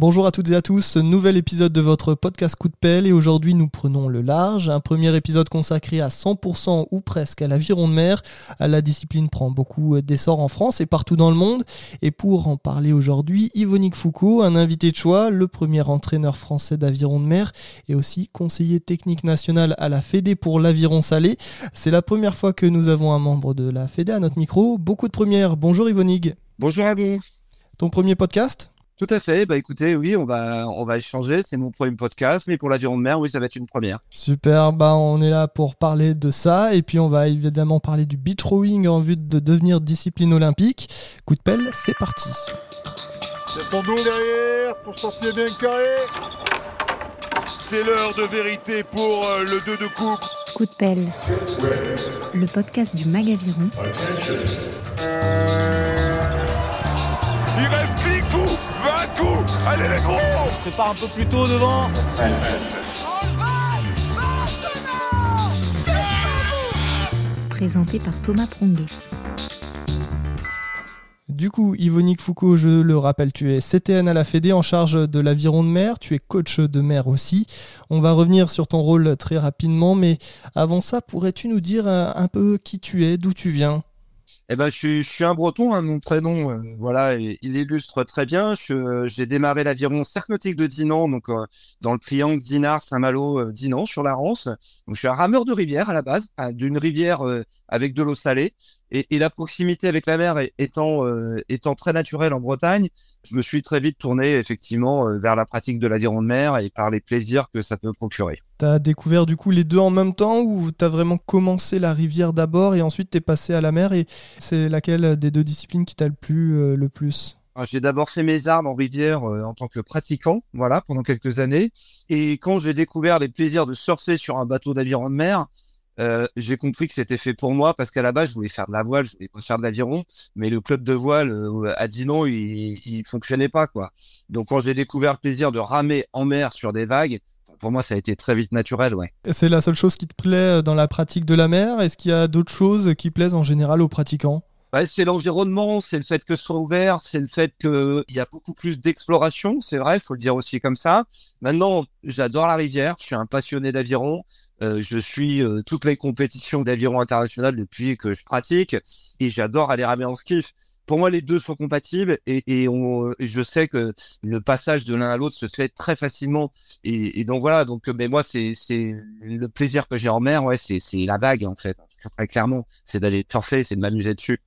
Bonjour à toutes et à tous, nouvel épisode de votre podcast Coup de pelle et aujourd'hui nous prenons le large, un premier épisode consacré à 100% ou presque à l'aviron de mer. La discipline prend beaucoup d'essor en France et partout dans le monde et pour en parler aujourd'hui, Yvonique Foucault, un invité de choix, le premier entraîneur français d'aviron de mer et aussi conseiller technique national à la Fédé pour l'aviron salé. C'est la première fois que nous avons un membre de la Fédé à notre micro, beaucoup de premières. Bonjour Yvonique. Bonjour à vous. Ton premier podcast? Tout à fait. Bah écoutez, oui, on va on va échanger. C'est mon premier podcast, mais pour l'aviron de mer, oui, ça va être une première. Super. Bah on est là pour parler de ça et puis on va évidemment parler du beach rowing en vue de devenir discipline olympique. Coup de pelle, c'est parti. C'est ton dos derrière pour sortir bien carré. C'est l'heure de vérité pour euh, le 2 de coupe. Coup de pelle. Le podcast du Magaviron. Il Allez les gros Je pars un peu plus tôt devant. Présenté par Thomas Pronguet. Du coup, Yvonique Foucault, je le rappelle, tu es CTN à la Fédé en charge de l'aviron de mer, tu es coach de mer aussi. On va revenir sur ton rôle très rapidement, mais avant ça, pourrais-tu nous dire un, un peu qui tu es, d'où tu viens? Eh ben, je suis, un breton, hein, mon prénom, euh, voilà, il illustre très bien. J'ai démarré l'aviron cercle nautique de Dinan, donc euh, dans le triangle Dinard, Saint-Malo, euh, Dinan, sur la Rance. Donc, je suis un rameur de rivière à la base, hein, d'une rivière avec de l'eau salée. Et, et la proximité avec la mer étant, euh, étant très naturelle en Bretagne, je me suis très vite tourné effectivement euh, vers la pratique de l'aviron de mer et par les plaisirs que ça peut procurer. T'as découvert du coup les deux en même temps ou t'as vraiment commencé la rivière d'abord et ensuite t'es passé à la mer et c'est laquelle des deux disciplines qui t'a le plus euh, le plus? Alors, J'ai d'abord fait mes armes en rivière euh, en tant que pratiquant, voilà, pendant quelques années. Et quand j'ai découvert les plaisirs de surfer sur un bateau d'aviron de mer, euh, j'ai compris que c'était fait pour moi parce qu'à la base, je voulais faire de la voile, je voulais faire de l'aviron, mais le club de voile euh, à Dinan, il, il fonctionnait pas, quoi. Donc, quand j'ai découvert le plaisir de ramer en mer sur des vagues, pour moi, ça a été très vite naturel, ouais. C'est la seule chose qui te plaît dans la pratique de la mer? Est-ce qu'il y a d'autres choses qui plaisent en général aux pratiquants? C'est l'environnement, c'est le fait que ce soit ouvert, c'est le fait qu'il y a beaucoup plus d'exploration, c'est vrai, il faut le dire aussi comme ça. Maintenant, j'adore la rivière, je suis un passionné d'aviron, euh, je suis euh, toutes les compétitions d'aviron international depuis que je pratique et j'adore aller ramer en skiff. Pour moi, les deux sont compatibles et, et, on, et je sais que le passage de l'un à l'autre se fait très facilement. Et, et donc voilà, donc mais moi, c'est le plaisir que j'ai en mer, ouais, c'est la vague en fait, très clairement, c'est d'aller surfer, c'est de m'amuser dessus.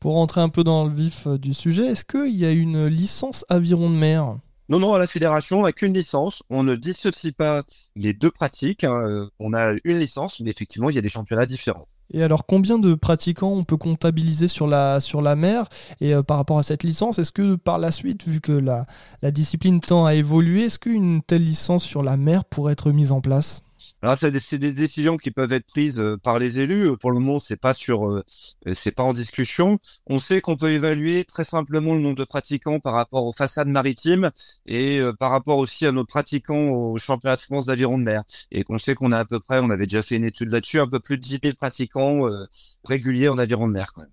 Pour rentrer un peu dans le vif euh, du sujet, est-ce qu'il y a une licence aviron de mer? Non, non, à la fédération, avec une licence, on ne dissocie pas les deux pratiques. hein. Euh, On a une licence, mais effectivement, il y a des championnats différents. Et alors, combien de pratiquants on peut comptabiliser sur la, sur la mer? Et euh, par rapport à cette licence, est-ce que par la suite, vu que la, la discipline tend à évoluer, est-ce qu'une telle licence sur la mer pourrait être mise en place? Alors, c'est des, décisions qui peuvent être prises euh, par les élus. Euh, Pour le moment, c'est pas sur, euh, c'est pas en discussion. On sait qu'on peut évaluer très simplement le nombre de pratiquants par rapport aux façades maritimes et par rapport aussi à nos pratiquants au championnat de France d'aviron de mer. Et qu'on sait qu'on a à peu près, on avait déjà fait une étude là-dessus, un peu plus de 10 000 pratiquants réguliers en aviron de mer. Quand même.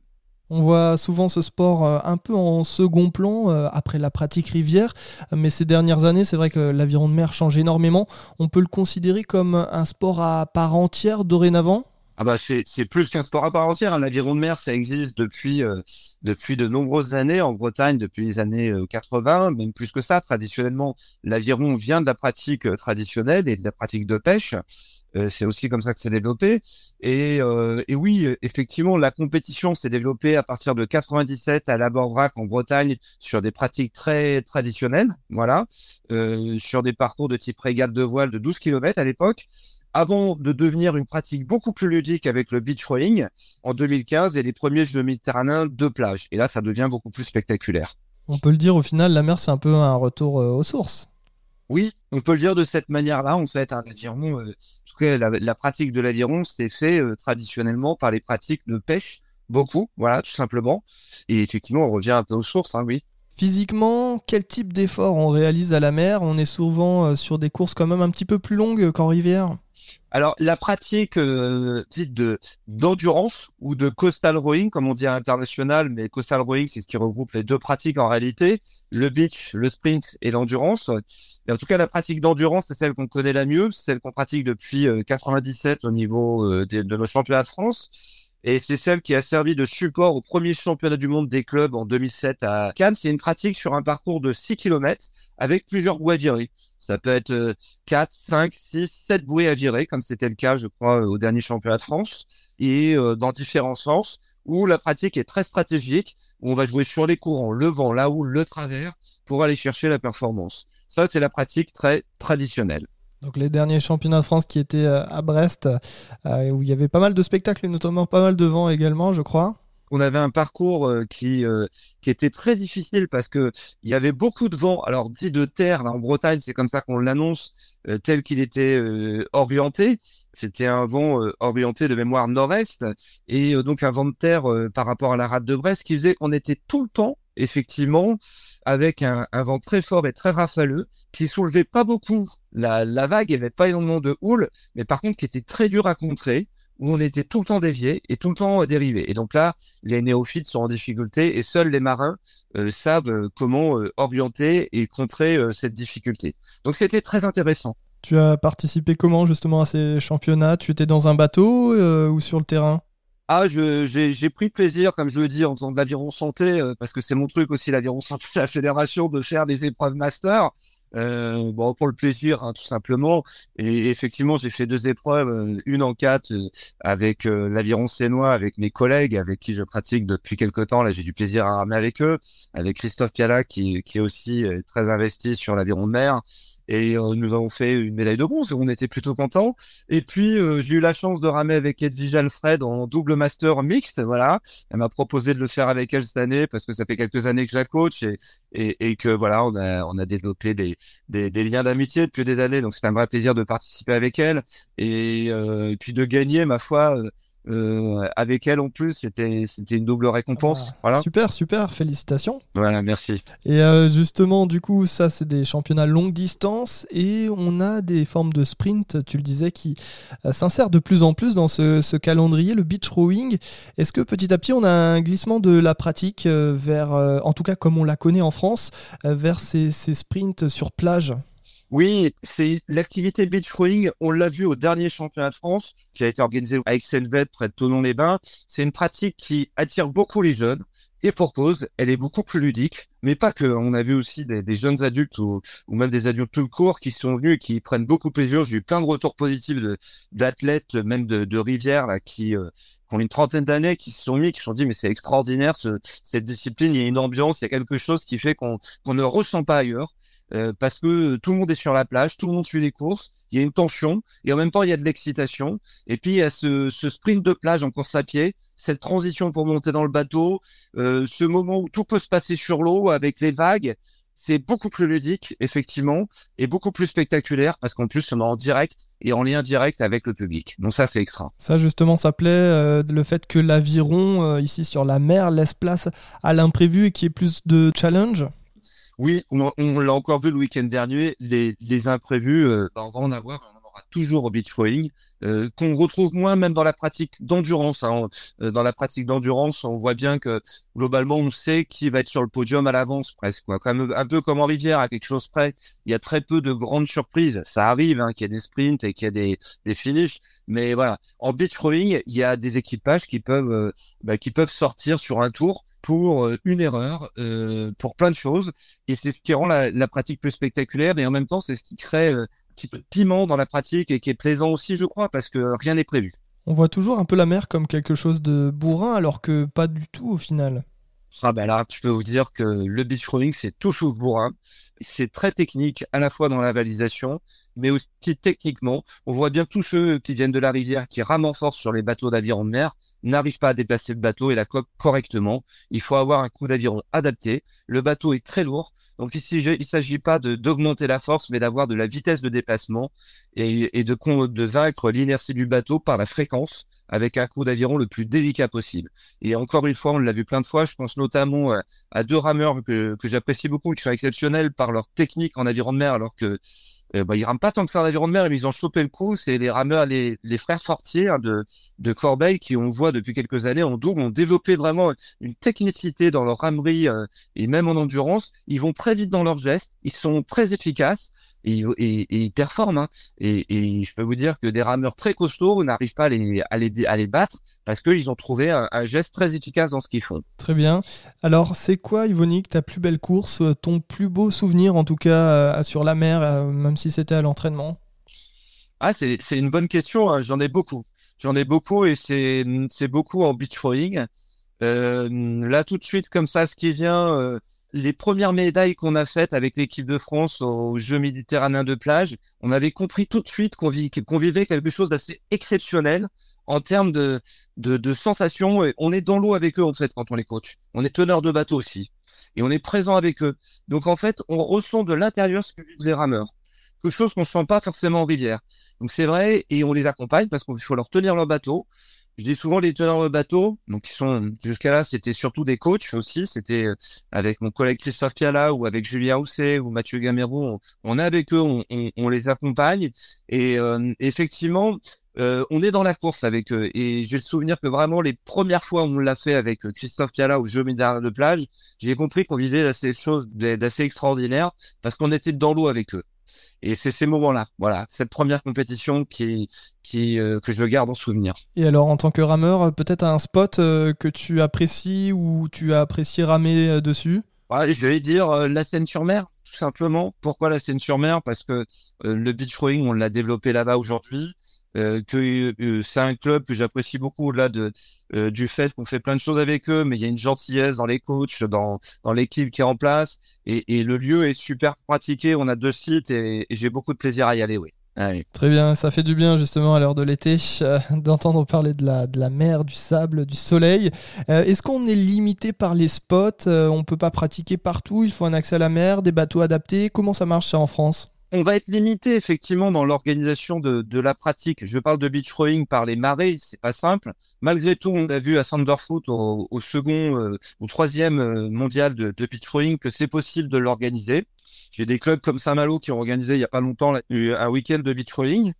On voit souvent ce sport euh, un peu en second plan euh, après la pratique rivière, mais ces dernières années, c'est vrai que l'aviron de mer change énormément. On peut le considérer comme un sport à part entière dorénavant? Ah bah c'est plus qu'un sport à part entière. hein. L'aviron de mer, ça existe depuis euh, depuis de nombreuses années en Bretagne, depuis les années euh, 80, même plus que ça. Traditionnellement, l'aviron vient de la pratique traditionnelle et de la pratique de pêche. Euh, c'est aussi comme ça que c'est développé. Et, euh, et oui, effectivement, la compétition s'est développée à partir de 97 à la Borbrac en Bretagne sur des pratiques très traditionnelles, voilà, euh, sur des parcours de type régate de voile de 12 km à l'époque avant de devenir une pratique beaucoup plus ludique avec le beach rowing en 2015 et les premiers Jeux méditerranéens de plage. Et là, ça devient beaucoup plus spectaculaire. On peut le dire au final, la mer c'est un peu un retour aux sources. Oui, on peut le dire de cette manière-là, en fait. Hein, l'aviron, euh, en tout cas, la, pratique de l'aviron, c'était fait euh, traditionnellement par les pratiques de pêche, beaucoup, voilà, tout simplement. Et effectivement, on revient un peu aux sources, hein, oui. Physiquement, quel type d'effort on réalise à la mer? On est souvent euh, sur des courses quand même un petit peu plus longues qu'en rivière. Alors, la pratique euh, dite de d'endurance ou de coastal rowing, comme on dit à l'international, mais coastal rowing, c'est ce qui regroupe les deux pratiques en réalité, le beach, le sprint et l'endurance. En tout cas, la pratique d'endurance, c'est celle qu'on connaît la mieux, c'est celle qu'on pratique depuis 97 au niveau de, de nos championnats de France. Et c'est celle qui a servi de support au premier championnat du monde des clubs en 2007 à Cannes. C'est une pratique sur un parcours de 6 km avec plusieurs bouées à virer. Ça peut être 4, 5, 6, 7 bouées à virer, comme c'était le cas, je crois, au dernier championnat de France, et euh, dans différents sens, où la pratique est très stratégique, où on va jouer sur les courants, le vent, la houle, le travers, pour aller chercher la performance. Ça, c'est la pratique très traditionnelle. Donc les derniers championnats de France qui étaient euh, à Brest, euh, où il y avait pas mal de spectacles et notamment pas mal de vent également, je crois. On avait un parcours euh, qui qui était très difficile parce que il y avait beaucoup de vent. Alors dit de terre en Bretagne, c'est comme ça qu'on l'annonce, tel qu'il était orienté. C'était un vent orienté de mémoire nord-est et donc un vent de terre par rapport à la rade de Brest qui faisait qu'on était tout le temps effectivement avec un, vent très fort et très rafaleux qui soulevait pas beaucoup la, vague, il n'y avait pas énormément de houle, mais par contre qui était très dur à contrer, où on était tout le temps dévié et tout le temps dérivé. Et donc là, les néophytes sont en difficulté et seuls les marins euh, savent euh, comment euh, orienter et contrer cette difficulté. Donc c'était très intéressant. Tu as participé comment justement à ces championnats? Tu étais dans un bateau ou sur le terrain? Ah, j'ai pris plaisir, comme je le dis, en faisant de l'aviron santé, euh, parce que c'est mon truc aussi, l'aviron santé, la fédération, de faire des épreuves master. Euh, bon, pour le plaisir, hein, tout simplement. Et effectivement, j'ai fait deux épreuves, euh, une en quatre avec l'aviron sénois, avec mes collègues, avec qui je pratique depuis quelques temps. Là, j'ai du plaisir à ramener avec eux, avec Christophe Piala, qui, qui est aussi très investi sur l'aviron de mer et euh, nous avons fait une médaille de bronze et on était plutôt contents. Et puis euh, j'ai eu la chance de ramer avec Edwige Alfred en double master mixte. Voilà, elle m'a proposé de le faire avec elle cette année parce que ça fait quelques années que je la coach et, et, et que voilà, on a on a développé des des, des liens d'amitié depuis des années. Donc c'est un vrai plaisir de participer avec elle et, euh, et puis de gagner ma foi euh, avec elle en plus, c'était c'était une double récompense. Ah, voilà. Super, super, félicitations. Voilà, merci. Et euh, justement, du coup, ça c'est des championnats longue distance et on a des formes de sprint, tu le disais, qui euh, s'insèrent de plus en plus dans ce, ce, calendrier, le beach rowing. Est-ce que petit à petit on a un glissement de la pratique vers, en tout cas comme on la connaît en France, vers ces, ces sprints sur plage? Oui, c'est l'activité beach rowing. On l'a vu au dernier championnat de France qui a été organisé à Excelvet près de Tonon-les-Bains. C'est une pratique qui attire beaucoup les jeunes. Et pour cause, elle est beaucoup plus ludique, mais pas que. On a vu aussi des, jeunes adultes ou, même des adultes tout court qui sont venus et qui prennent beaucoup plaisir. J'ai eu plein de retours positifs d'athlètes, même de, de Rivière, là, qui, euh, ont une trentaine d'années, qui se sont mis, qui se sont dit, mais c'est extraordinaire, cette discipline, il y a une ambiance, il y a quelque chose qui fait qu'on ne ressent pas ailleurs. Euh, parce que tout le monde est sur la plage, tout le monde suit les courses, il y a une tension et en même temps il y a de l'excitation. Et puis il y a ce, ce, sprint de plage en course à pied, cette transition pour monter dans le bateau, euh, ce moment où tout peut se passer sur l'eau avec les vagues. C'est beaucoup plus ludique, effectivement, et beaucoup plus spectaculaire parce qu'en plus, on est en direct et en lien direct avec le public. Donc ça, c'est extra. Ça, justement, ça plaît, euh, le fait que l'aviron, ici sur la mer, laisse place à l'imprévu et qu'il y ait plus de challenge oui, on, l'a encore vu le week-end dernier, les, imprévus, euh, bah, on va en avoir, on en aura toujours au beach rowing, qu'on retrouve moins même dans la pratique d'endurance. Hein. Euh, dans la pratique d'endurance, on voit bien que globalement, on sait qui va être sur le podium à l'avance presque. Quoi. Comme, un peu comme en rivière, à quelque chose près, il y a très peu de grandes surprises. Ça arrive hein, qu'il y ait des sprints et qu'il y a des, des finishes, mais voilà. En beach rowing, il y a des équipages qui peuvent, euh, bah, qui peuvent sortir sur un tour pour euh, une erreur, euh, pour plein de choses. Et c'est ce qui rend la, pratique plus spectaculaire. Et en même temps, c'est ce qui crée euh, un petit peu de piment dans la pratique et qui est plaisant aussi, je crois, parce que rien n'est prévu. On voit toujours un peu la mer comme quelque chose de bourrin, alors que pas du tout au final. Ah ben je peux vous dire que le beach rowing, c'est tout sauf bourrin. C'est très technique, à la fois dans la validation, mais aussi techniquement. On voit bien tous ceux qui viennent de la rivière, qui rament sur les bateaux d'aviron de mer, n'arrivent pas à déplacer le bateau et la coque correctement. Il faut avoir un coup d'aviron adapté. Le bateau est très lourd, donc ici il ne s'agit pas d'augmenter la force, mais d'avoir de la vitesse de déplacement et, de vaincre l'inertie du bateau par la fréquence avec un coup d'aviron le plus délicat possible. Et encore une fois, on l'a vu plein de fois, je pense notamment à, deux rameurs que, que j'apprécie beaucoup, qui sont exceptionnels par leur technique en aviron de mer, alors que euh, bah, ils rament pas tant que ça en aviron de mer, mais ils ont chopé le coup. C'est les rameurs, les, les frères Fortier hein, de, de Corbeil qui, on voit depuis quelques années, en double, ont développé vraiment une technicité dans leur ramerie euh, et même en endurance. Ils vont très vite dans leurs gestes, ils sont très efficaces et, et, ils performent. Hein. Et, et, je peux vous dire que des rameurs très costauds n'arrivent pas à les, à les, à les battre parce qu'ils ont trouvé un, un, geste très efficace dans ce qu'ils font. Très bien. Alors, c'est quoi, Yvonique, ta plus belle course, euh, ton plus beau souvenir, en tout cas, sur la mer, même si c'était à l'entraînement? Ah, c'est une bonne question. Hein. J'en ai beaucoup. J'en ai beaucoup et c'est beaucoup en beach rowing. Euh, là, tout de suite, comme ça, ce qui vient, euh, les premières médailles qu'on a faites avec l'équipe de France aux Jeux méditerranéens de plage, on avait compris tout de suite qu'on vivait quelque chose d'assez exceptionnel en termes de, sensations. On est dans l'eau avec eux, en fait, quand on les coach. On est teneur de bateau aussi. Et on est présent avec eux. Donc, en fait, on ressent de l'intérieur ce que vivent les rameurs quelque chose qu'on ne sent pas forcément en rivière. Donc c'est vrai, et on les accompagne parce qu'il faut leur tenir leur bateau. Je dis souvent les teneurs de bateau, donc ils sont jusqu'à là, c'était surtout des coachs aussi. C'était euh, avec mon collègue Christophe Piala ou avec Julien Housset ou Mathieu Gamero. On, est avec eux, on, les accompagne. Et euh, effectivement, euh, on est dans la course avec eux. Et j'ai le souvenir que vraiment les premières fois où on l'a fait avec Christophe Piala au jeu de plage, j'ai compris qu'on vivait des choses d'assez extraordinaires parce qu'on était dans l'eau avec eux. Et c'est ces moments-là, voilà, cette première compétition qui, qui euh, que je garde en souvenir. Et alors, en tant que rameur, peut-être un spot euh, que tu apprécies ou tu as apprécié ramer euh, dessus? Ouais, Je vais dire la Seine-sur-Mer, tout simplement. Pourquoi la Seine-sur-Mer Parce que le beach rowing, on l'a développé là-bas aujourd'hui. Euh, que euh, c'est un club que j'apprécie beaucoup au-delà de euh, du fait qu'on fait plein de choses avec eux, mais il y a une gentillesse dans les coachs, dans dans l'équipe qui est en place, et, et, le lieu est super pratiqué. On a deux sites et, j'ai beaucoup de plaisir à y aller. Oui. Ah Très bien, ça fait du bien justement à l'heure de l'été d'entendre parler de la, de la mer, du sable, du soleil. Est-ce qu'on est limité par les spots? On peut pas pratiquer partout Il faut un accès à la mer, des bateaux adaptés Comment ça marche ça en France? On va être limité effectivement dans l'organisation de, de, la pratique. Je parle de beach rowing par les marées, c'est pas simple. Malgré tout, on a vu à Sanderfoot au, au second, euh, au troisième euh, mondial de, de beach rowing que c'est possible de l'organiser. J'ai des clubs comme Saint-Malo qui ont organisé il y a pas longtemps un week-end de beach rowing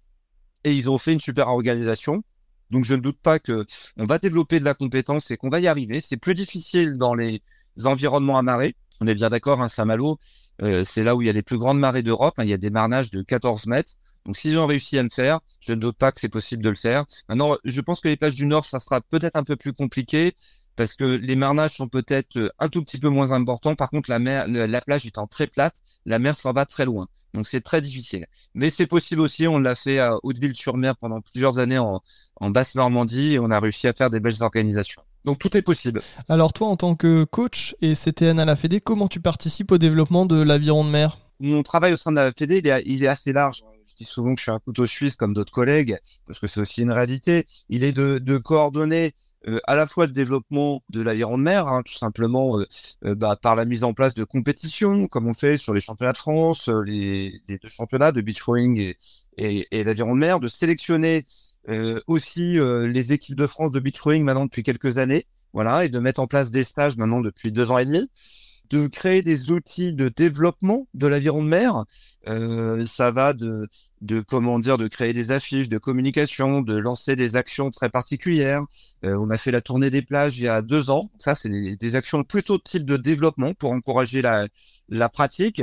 et ils ont fait une super organisation. Donc je ne doute pas que on va développer de la compétence et qu'on va y arriver. C'est plus difficile dans les environnements à marée. On est bien d'accord, hein, Saint-Malo, euh, c'est là où il y a les plus grandes marées d'Europe. Hein. il y a des marnages de 14 mètres. Donc, s'ils ont réussi à le faire, je ne doute pas que c'est possible de le faire. Maintenant, je pense que les plages du Nord, ça sera peut-être un peu plus compliqué parce que les marnages sont peut-être euh, un tout petit peu moins importants. Par contre, la mer, la plage étant très plate, la mer s'en va très loin. Donc c'est très difficile. Mais c'est possible aussi, on l'a fait à Hauteville-sur-Mer pendant plusieurs années en, en Basse-Normandie et on a réussi à faire des belles organisations. Donc tout est possible. Alors toi, en tant que coach et CTN à la Fédé, comment tu participes au développement de l'aviron de mer? Mon travail au sein de la Fédé, il est, assez large. Je dis souvent que je suis un couteau suisse comme d'autres collègues, parce que c'est aussi une réalité. Il est de, coordonner euh, à la fois le développement de l'aviron de mer, hein, tout simplement euh, euh, bah, par la mise en place de compétitions, comme on fait sur les championnats de France, les, deux championnats de beach rowing et, et, et l'aviron de mer, de sélectionner aussi les équipes de France de beach rowing maintenant depuis quelques années, voilà, et de mettre en place des stages maintenant depuis deux ans et demi, de créer des outils de développement de l'aviron de mer. Euh, ça va de, de comment dire, de créer des affiches de communication, de lancer des actions très particulières. Euh, on a fait la tournée des plages il y a deux ans. Ça, c'est des, actions plutôt de type de développement pour encourager la, la pratique.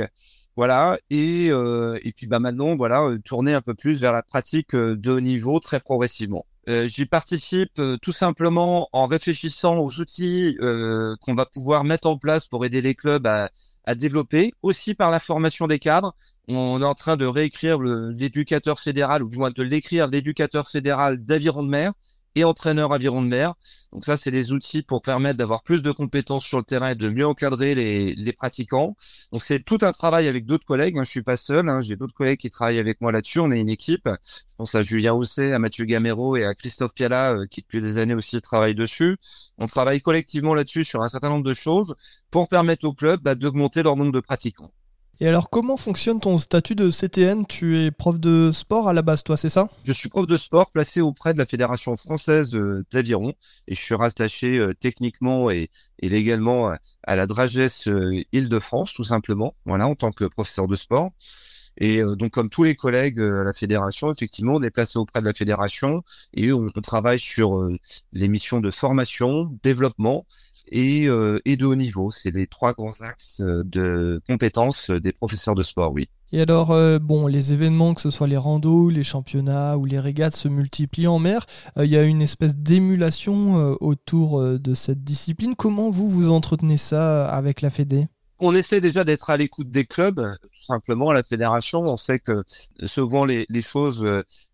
Voilà, et, euh, et puis bah maintenant, voilà, euh, tourner un peu plus vers la pratique de haut niveau très progressivement. J'y participe tout simplement en réfléchissant aux outils qu'on va pouvoir mettre en place pour aider les clubs à, à, développer, aussi par la formation des cadres. On est en train de réécrire l'éducateur fédéral, ou du moins de l'écrire l'éducateur fédéral d'aviron de mer, et entraîneur aviron de mer. Donc ça, c'est des outils pour permettre d'avoir plus de compétences sur le terrain et de mieux encadrer les, les pratiquants. Donc c'est tout un travail avec d'autres collègues. Hein. Je suis pas seul. Hein. J'ai d'autres collègues qui travaillent avec moi là-dessus. On est une équipe. Je pense à Julien Housset, à Mathieu Gamero et à Christophe Piala euh, qui depuis des années aussi travaillent dessus. On travaille collectivement là-dessus sur un certain nombre de choses pour permettre au club bah, d'augmenter leur nombre de pratiquants. Et alors, comment fonctionne ton statut de CTN Tu es prof de sport à la base, toi, c'est ça? Je suis prof de sport placé auprès de la Fédération française euh, d'aviron et je suis rattaché euh, techniquement et, légalement à la Dragesse euh, Île-de-France, tout simplement, voilà, en tant que professeur de sport. Et donc, comme tous les collègues à la fédération, effectivement, on est placé auprès de la fédération et on, travaille sur les missions de formation, développement et, de haut niveau. C'est les trois grands axes de compétences des professeurs de sport, oui. Et alors, euh, bon, les événements, que ce soit les randos, les championnats ou les régates, se multiplient en mer. Euh, il y a une espèce d'émulation euh, autour de cette discipline. Comment vous vous entretenez ça avec la Fédé? On essaie déjà d'être à l'écoute des clubs, tout simplement à la fédération. On sait que souvent les, les choses,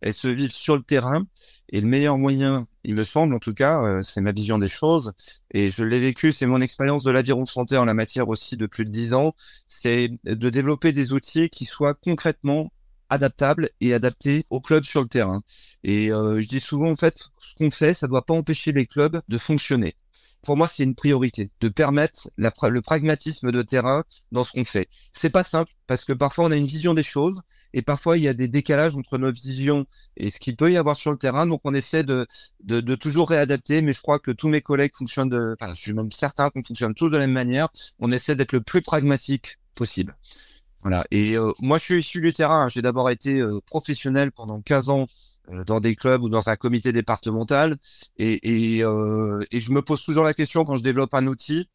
elles se vivent sur le terrain. Et le meilleur moyen, il me semble en tout cas, c'est ma vision des choses, et je l'ai vécu, c'est mon expérience de l'aviron santé en la matière aussi de plus de dix ans, c'est de développer des outils qui soient concrètement adaptables et adaptés aux clubs sur le terrain. Et je dis souvent, en fait, ce qu'on fait, ça ne doit pas empêcher les clubs de fonctionner pour moi, c'est une priorité de permettre le pragmatisme de terrain dans ce qu'on fait. C'est pas simple parce que parfois on a une vision des choses et parfois il y a des décalages entre notre vision et ce qu'il peut y avoir sur le terrain. Donc on essaie de, toujours réadapter, mais je crois que tous mes collègues fonctionnent de, enfin, je suis même certain qu'on fonctionne tous de la même manière. On essaie d'être le plus pragmatique possible. Voilà. Et euh, moi, je suis issu du terrain. J'ai d'abord été euh, professionnel pendant 15 ans dans des clubs ou dans un comité départemental. Et, et, euh, et, je me pose toujours la question quand je développe un outil,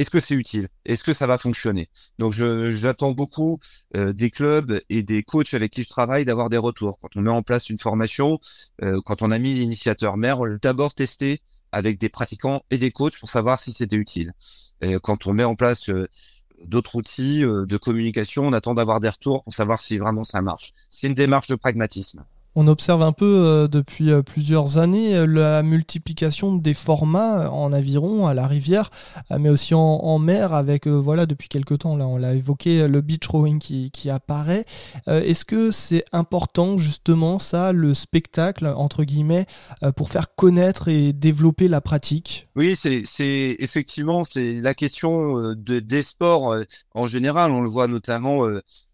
est-ce que c'est utile? Est-ce que ça va fonctionner? Donc j'attends beaucoup euh, des clubs et des coachs avec qui je travaille d'avoir des retours. Quand on met en place une formation, euh, quand on a mis l'initiateur mère, on l'a d'abord testé avec des pratiquants et des coachs pour savoir si c'était utile. Et quand on met en place euh, d'autres outils de communication, on attend d'avoir des retours pour savoir si vraiment ça marche. C'est une démarche de pragmatisme. On observe un peu euh, depuis euh, plusieurs années euh, la multiplication des formats en aviron, à la rivière, mais aussi en, mer, avec, voilà, depuis quelques temps, là, on l'a évoqué, le beach rowing qui, apparaît. Est-ce que c'est important, justement, ça, le spectacle, entre guillemets, pour faire connaître et développer la pratique? Oui, c'est effectivement, c'est la question de, des sports en général. On le voit notamment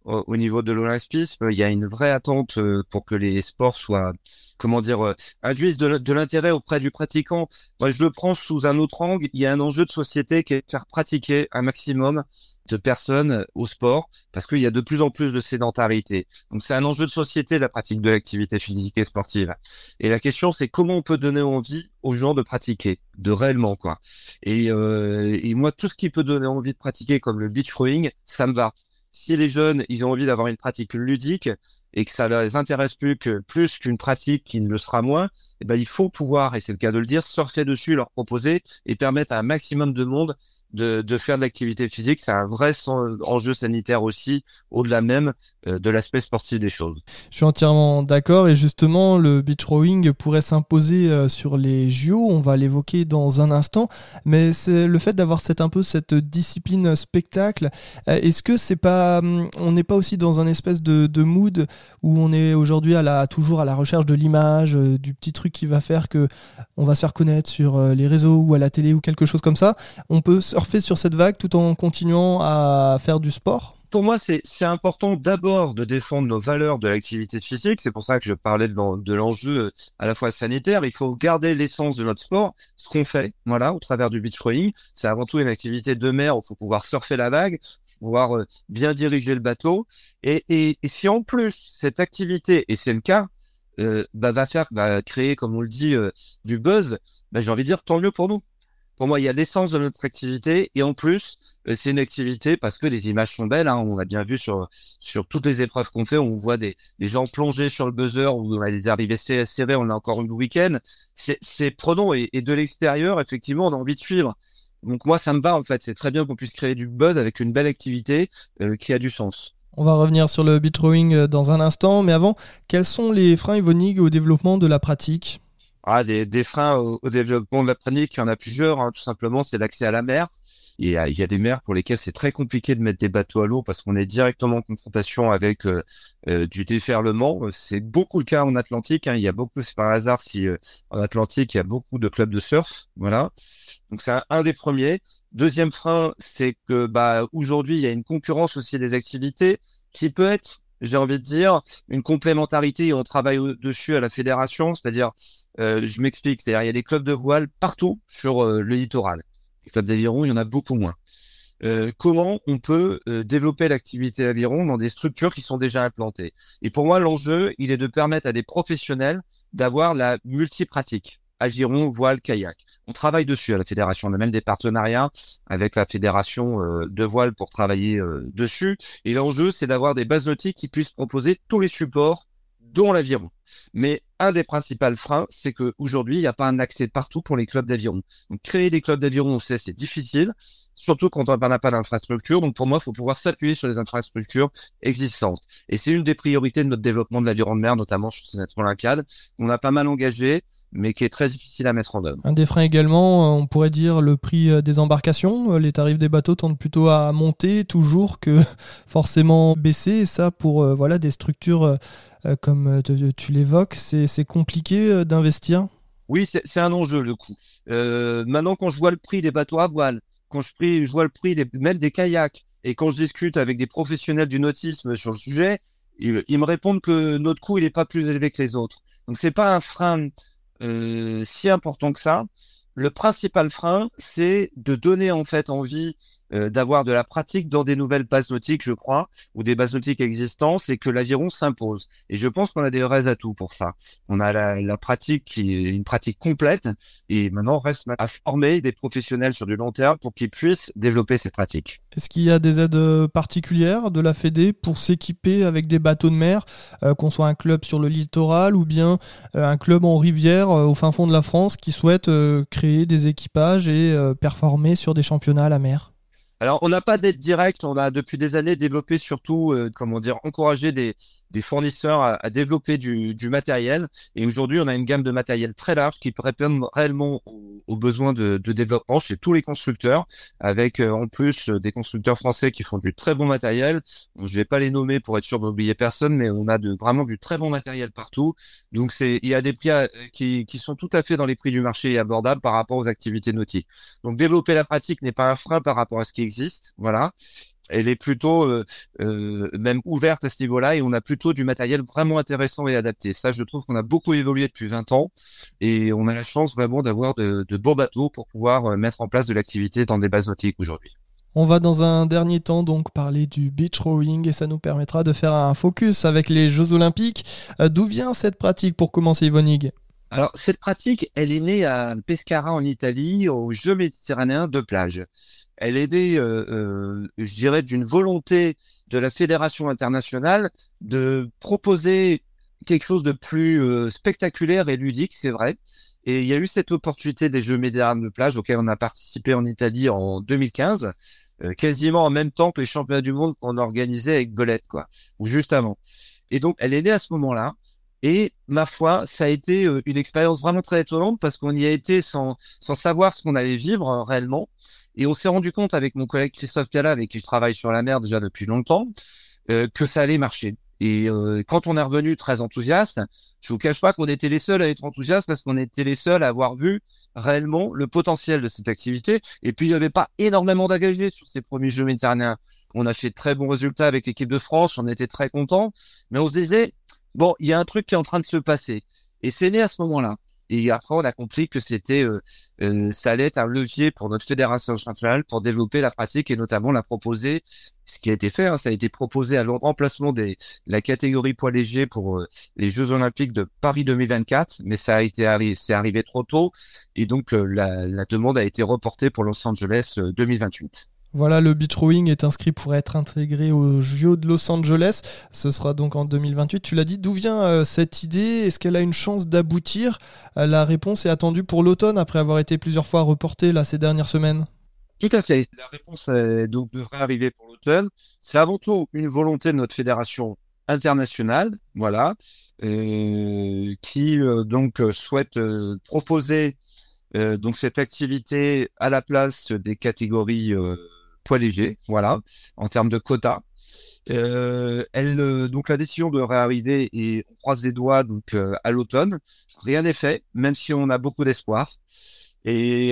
au, niveau de l'olympisme, il y a une vraie attente euh, pour que les sports soient, comment dire, euh, induisent de l'intérêt auprès du pratiquant. Moi, je le prends sous un autre angle. Il y a un enjeu de société qui est de faire pratiquer un maximum de personnes au sport parce qu'il y a de plus en plus de sédentarité. Donc c'est un enjeu de société la pratique de l'activité physique et sportive. Et la question c'est comment on peut donner envie aux gens de pratiquer, de réellement quoi. Et, euh, et moi tout ce qui peut donner envie de pratiquer comme le beach rowing, ça me va si les jeunes, ils ont envie d'avoir une pratique ludique et que ça les intéresse plus qu'une pratique qui ne le sera moins, eh ben il faut pouvoir, et c'est le cas de le dire, surfer dessus, leur proposer et permettre à un maximum de monde de, faire de l'activité physique. C'est un vrai enjeu sanitaire aussi, au-delà même euh, de l'aspect sportif des choses. Je suis entièrement d'accord et justement le beach rowing pourrait s'imposer euh, sur les JO, on va l'évoquer dans un instant, mais c'est le fait d'avoir un peu cette discipline spectacle. Euh, est-ce que c'est pas hum, on n'est pas aussi dans un espèce de mood où on est aujourd'hui à la toujours à la recherche de l'image, du petit truc qui va faire que on va se faire connaître sur les réseaux ou à la télé ou quelque chose comme ça. On peut surfer sur cette vague tout en continuant à faire du sport pour moi, c'est important d'abord de défendre nos valeurs de l'activité physique. C'est pour ça que je parlais de, l'enjeu euh, à la fois sanitaire. Il faut garder l'essence de notre sport, ce qu'on fait, voilà, au travers du beach rowing. C'est avant tout une activité de mer où il faut pouvoir surfer la vague, pouvoir euh, bien diriger le bateau. Et, et, si en plus cette activité, et c'est le cas, euh, bah, va faire, va créer, comme on le dit, du buzz, bah, j'ai envie de dire tant mieux pour nous pour moi, il y a l'essence de notre activité et en plus, euh, c'est une activité parce que les images sont belles. Hein, on a bien vu sur sur toutes les épreuves qu'on fait, on voit des, gens plongés sur le buzzer ou on a des arrivées serrées. On a encore une week-end. C'est prenant et, et de l'extérieur, effectivement, on a envie de suivre. Donc moi, ça me va en fait. C'est très bien qu'on puisse créer du buzz avec une belle activité euh, qui a du sens. On va revenir sur le beat rowing euh, dans un instant, mais avant, quels sont les freins Evonig au développement de la pratique? Ah, des, des freins au, développement de la pratique, il y en a plusieurs. Hein. Tout simplement, c'est l'accès à la mer. Il y a des mers pour lesquelles c'est très compliqué de mettre des bateaux à l'eau parce qu'on est directement en confrontation avec euh, euh, du déferlement. C'est beaucoup le cas en Atlantique. Hein. Il y a beaucoup, c'est par hasard si euh, en Atlantique il y a beaucoup de clubs de surf. Voilà. Donc c'est un, des premiers. Deuxième frein, c'est que bah aujourd'hui il y a une concurrence aussi des activités qui peut être j'ai envie de dire, une complémentarité on travaille dessus à la fédération, c'est-à-dire je m'explique, c'est-à-dire il y a des clubs de voile partout sur le littoral. Les clubs d'aviron, il y en a beaucoup moins. euh, comment on peut euh, développer l'activité aviron dans des structures qui sont déjà implantées? Et pour moi, l'enjeu, il est de permettre à des professionnels d'avoir la multipratique. Aviron, voile, kayak. On travaille dessus à la fédération. On a même des partenariats avec la fédération euh, de voile pour travailler dessus. Et l'enjeu, c'est d'avoir des bases nautiques qui puissent proposer tous les supports dont l'aviron. Mais un des principaux freins, c'est qu'aujourd'hui, il n'y a pas un accès partout pour les clubs d'aviron. Donc, créer des clubs d'aviron, on sait, c'est difficile, surtout quand on n'a pas d'infrastructure. Donc, pour moi, il faut pouvoir s'appuyer sur les infrastructures existantes. Et c'est une des priorités de notre développement de l'aviron de mer, notamment sur cette Olympiade. On a pas mal engagé mais qui est très difficile à mettre en œuvre. Un des freins également, euh, on pourrait dire le prix euh, des embarcations. Euh, les tarifs des bateaux tendent plutôt à monter toujours que forcément baisser. Et ça, pour voilà des structures comme tu l'évoques, c'est compliqué d'investir? Oui, c'est un enjeu le coût. maintenant, quand je vois le prix des bateaux à voile, quand je, je vois le prix des, même des kayaks, et quand je discute avec des professionnels du nautisme sur le sujet, ils, ils me répondent que notre coût il n'est pas plus élevé que les autres. Donc c'est pas un frein si important que ça. Le principal frein, c'est de donner en fait envie euh, d'avoir de la pratique dans des nouvelles bases nautiques, je crois, ou des bases nautiques existantes, et que l'aviron s'impose. Et je pense qu'on a des vrais atouts pour ça. On a la, pratique qui est une pratique complète, et maintenant reste à former des professionnels sur du long terme pour qu'ils puissent développer ces pratiques. Est-ce qu'il y a des aides particulières de la Fédé pour s'équiper avec des bateaux de mer, euh, qu'on soit un club sur le littoral ou bien euh, un club en rivière au fin fond de la France qui souhaite créer des équipages et performer sur des championnats à la mer? Alors, on n'a pas d'aide directe. On a depuis des années développé surtout, euh, comment dire, encouragé des, des fournisseurs à, développer du, du, matériel. Et aujourd'hui, on a une gamme de matériel très large qui répond réellement aux, besoins de, de, développement chez tous les constructeurs, avec euh, en plus euh, des constructeurs français qui font du très bon matériel. je vais pas les nommer pour être sûr d'oublier personne, mais on a de, vraiment du très bon matériel partout. Donc, c'est, il y a des prix qui, qui sont tout à fait dans les prix du marché et abordables par rapport aux activités nautiques. Donc, développer la pratique n'est pas un frein par rapport à ce qui existe, voilà. Elle est plutôt euh, euh, même ouverte à ce niveau-là et on a plutôt du matériel vraiment intéressant et adapté. Ça, je trouve qu'on a beaucoup évolué depuis 20 ans et on a la chance vraiment d'avoir de, beaux bateaux pour pouvoir euh, mettre en place de l'activité dans des bases nautiques aujourd'hui. On va dans un dernier temps donc parler du beach rowing et ça nous permettra de faire un focus avec les Jeux Olympiques. D'où vient cette pratique pour commencer Yvonig alors, cette pratique, elle est née à Pescara en Italie, aux Jeux méditerranéens de plage. Elle est née, euh, euh, je dirais, d'une volonté de la Fédération internationale de proposer quelque chose de plus euh, spectaculaire et ludique, c'est vrai. Et il y a eu cette opportunité des Jeux méditerranéens de plage auxquels on a participé en Italie en 2015, quasiment en même temps que les championnats du monde qu'on organisait avec Belette, quoi, ou juste avant. Et donc, elle est née à ce moment-là. Et ma foi, ça a été euh, une expérience vraiment très étonnante parce qu'on y a été sans, sans savoir ce qu'on allait vivre euh, réellement. Et on s'est rendu compte avec mon collègue Christophe Piala, avec qui je travaille sur la mer déjà depuis longtemps, euh, que ça allait marcher. Et quand on est revenu très enthousiaste, je vous cache pas qu'on était les seuls à être enthousiastes parce qu'on était les seuls à avoir vu réellement le potentiel de cette activité. Et puis il n'y avait pas énormément d'engagés sur ces premiers Jeux méditerranéens. On a fait de très bons résultats avec l'équipe de France, on était très contents, mais on se disait bon, il y a un truc qui est en train de se passer. Et c'est né à ce moment-là. Et après, on a compris que c'était, euh, euh, ça allait être un levier pour notre fédération nationale pour développer la pratique et notamment la proposer. Ce qui a été fait, hein, ça a été proposé à remplacement de la catégorie poids léger pour euh, les Jeux Olympiques de Paris 2024, mais ça a été arrivé, c'est arrivé trop tôt et donc la, la demande a été reportée pour Los Angeles 2028. Voilà, le beach rowing est inscrit pour être intégré au Jeux de Los Angeles. Ce sera donc en 2028. Tu l'as dit, d'où vient euh, cette idée? Est-ce qu'elle a une chance d'aboutir? Euh, La réponse est attendue pour l'automne après avoir été plusieurs fois reportée là, ces dernières semaines. Tout à fait. La réponse donc, devrait arriver pour l'automne. C'est avant tout une volonté de notre fédération internationale, voilà, euh, qui donc souhaite proposer donc cette activité à la place des catégories poids léger, voilà, en termes de quota. Euh, euh, donc la décision devrait arriver et on croise les doigts donc euh, à l'automne. Rien n'est fait, même si on a beaucoup d'espoir. Et,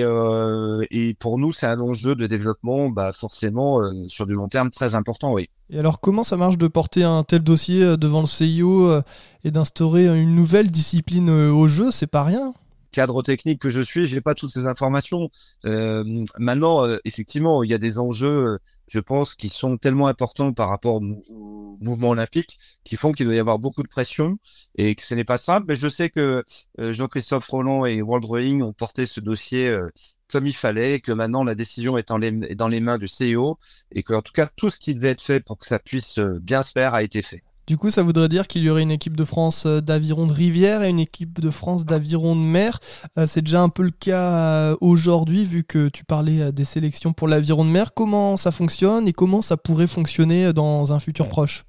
et, pour nous, c'est un enjeu de développement, bah, forcément sur du long terme très important, oui. Et alors, comment ça marche de porter un tel dossier devant le CIO et d'instaurer une nouvelle discipline au jeu? C'est pas rien cadre technique que je suis, j'ai pas toutes ces informations. Euh, maintenant, euh, effectivement, il y a des enjeux, euh, je pense, qui sont tellement importants par rapport au, mouvement olympique, qui font qu'il doit y avoir beaucoup de pression et que ce n'est pas simple. Mais je sais que Jean-Christophe Roland et World Rowing ont porté ce dossier comme il fallait, et que maintenant la décision est, est dans les mains du CEO et que, en tout cas, tout ce qui devait être fait pour que ça puisse bien se faire a été fait. Du coup, ça voudrait dire qu'il y aurait une équipe de France euh, d'aviron de rivière et une équipe de France d'aviron de mer. Euh, c'est déjà un peu le cas euh, aujourd'hui, vu que tu parlais des sélections pour l'aviron de mer. Comment ça fonctionne et comment ça pourrait fonctionner dans un futur proche?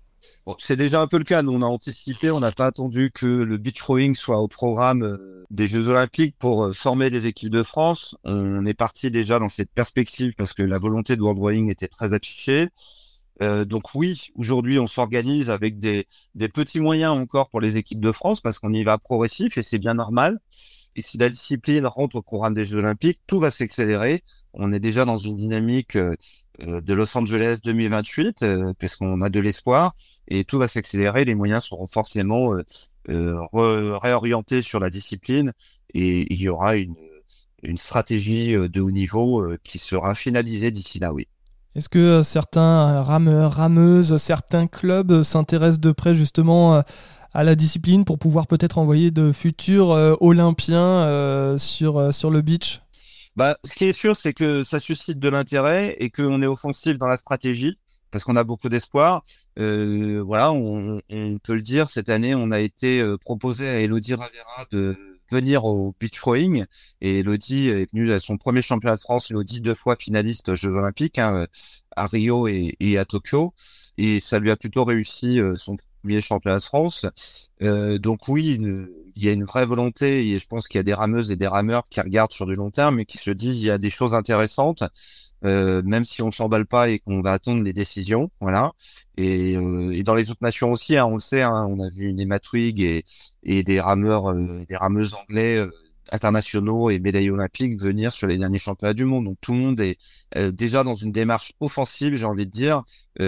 C'est déjà un peu le cas. Nous, on a anticipé, on n'a pas attendu que le beach rowing soit au programme des Jeux Olympiques pour former des équipes de France. On est parti déjà dans cette perspective parce que la volonté de World Rowing était très affichée. Euh, donc oui, aujourd'hui, on s'organise avec des, petits moyens encore pour les équipes de France parce qu'on y va progressif et c'est bien normal. Et si la discipline rentre au programme des Jeux Olympiques, tout va s'accélérer. On est déjà dans une dynamique euh, euh, de Los Angeles 2028 parce qu'on a de l'espoir et tout va s'accélérer. Les moyens seront forcément réorientés sur la discipline et il y aura une, une stratégie de haut niveau qui sera finalisée d'ici là, oui. Est-ce que euh, certains rameurs, rameuses, certains clubs euh, s'intéressent de près justement euh, à la discipline pour pouvoir peut-être envoyer de futurs Olympiens sur, sur le beach? Bah, Ce qui est sûr, c'est que ça suscite de l'intérêt et qu'on est offensif dans la stratégie parce qu'on a beaucoup d'espoir. voilà, on, peut le dire, cette année, on a été proposé à Elodie Ravera de venir au beach rowing. Et Elodie est venue à son premier championnat de France. Elodie, deux fois finaliste aux Jeux Olympiques, hein, à Rio et, à Tokyo. Et ça lui a plutôt réussi euh, son premier championnat de France. Euh, donc oui, il y a une vraie volonté et je pense qu'il y a des rameuses et des rameurs qui regardent sur du long terme et qui se disent il y a des choses intéressantes. Euh, même si on s'emballe pas et qu'on va attendre les décisions, voilà. Et, euh, et dans les autres nations aussi, hein, on le sait, hein, on a vu une Twig et, et des rameurs, euh, des rameuses anglais internationaux et médailles olympiques venir sur les derniers championnats du monde. Donc tout le monde est déjà dans une démarche offensive, j'ai envie de dire,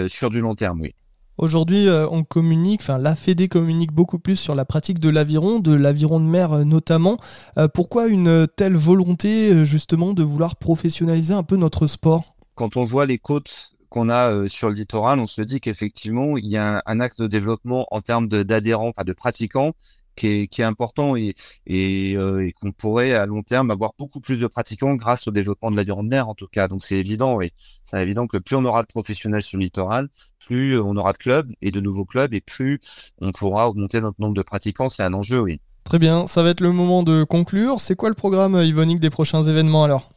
sur du long terme, oui. Aujourd'hui, euh, on communique, enfin la Fédé communique beaucoup plus sur la pratique de l'aviron, de l'aviron de mer euh, notamment. Euh, pourquoi une telle volonté justement de vouloir professionnaliser un peu notre sport? Quand on voit les côtes qu'on a sur le littoral, on se dit qu'effectivement, il y a un, axe de développement en termes d'adhérents, enfin de pratiquants, qui est, qui est important et, et, et qu'on pourrait à long terme avoir beaucoup plus de pratiquants grâce au développement de l'aviron de mer en tout cas. Donc c'est évident, oui. C'est évident que plus on aura de professionnels sur le littoral, plus on aura de clubs et de nouveaux clubs et plus on pourra augmenter notre nombre de pratiquants. C'est un enjeu, oui. Très bien, ça va être le moment de conclure. C'est quoi le programme Yvonique des prochains événements alors?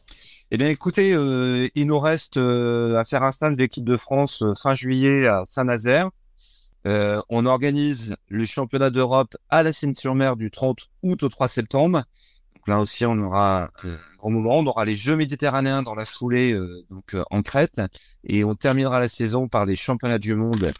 Eh bien, écoutez, euh, il nous reste euh, à faire un stage d'équipe de France euh, fin juillet à Saint-Nazaire. On organise le championnat d'Europe à la Seine-sur-Mer du 30 août au 3 septembre. Là aussi, on aura un grand moment. On aura les Jeux méditerranéens dans la foulée, euh, donc euh, en Crète, et on terminera la saison par les championnats du monde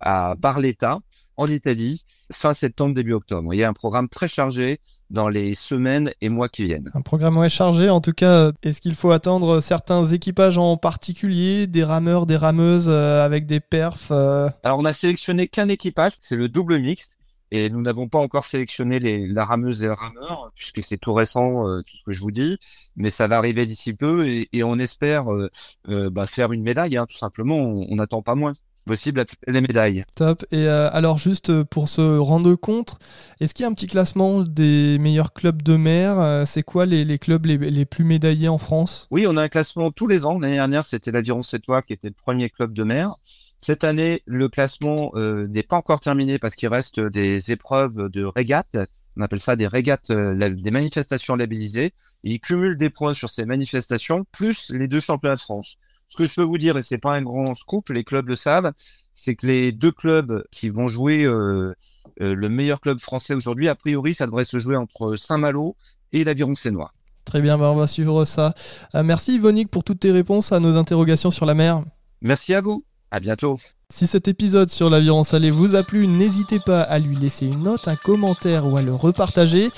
à Barletta, en Italie, fin septembre, début octobre. Il y a un programme très chargé dans les semaines et mois qui viennent. Un programme ouais, chargé. En tout cas, est-ce qu'il faut attendre certains équipages en particulier, des rameurs, des rameuses euh, avec des perfs Alors, on a sélectionné qu'un équipage, c'est le double mixte. Et nous n'avons pas encore sélectionné les, la rameuse et le rameur, puisque c'est tout récent, euh, tout ce que je vous dis, mais ça va arriver d'ici peu et, et, on espère euh, euh, bah, faire une médaille, hein, tout simplement, on n'attend pas moins possible les médailles. Top. Et alors juste pour se rendre compte, est-ce qu'il y a un petit classement des meilleurs clubs de mer? C'est quoi les, les clubs les, les, plus médaillés en France? Oui, on a un classement tous les ans. L'année dernière, c'était l'Aviron Sétois qui était le premier club de mer. Cette année, le classement euh, n'est pas encore terminé parce qu'il reste des épreuves de régates. On appelle ça des régates, euh, des manifestations labellisées. Et ils cumulent des points sur ces manifestations, plus les deux championnats de France. Ce que je peux vous dire, et c'est pas un grand scoop, les clubs le savent, c'est que les deux clubs qui vont jouer euh, le meilleur club français aujourd'hui, a priori, ça devrait se jouer entre Saint-Malo et l'Aviron Sénois. Très bien, bah, on va suivre ça. merci Yvonique pour toutes tes réponses à nos interrogations sur la mer. Merci à vous. Bientôt. Si cet épisode sur l'aviron salé vous a plu, n'hésitez pas à lui laisser une note, un commentaire ou à le repartager.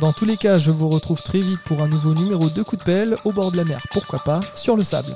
Dans tous les cas, je vous retrouve très vite pour un nouveau numéro de coup de pelle au bord de la mer, pourquoi pas, sur le sable.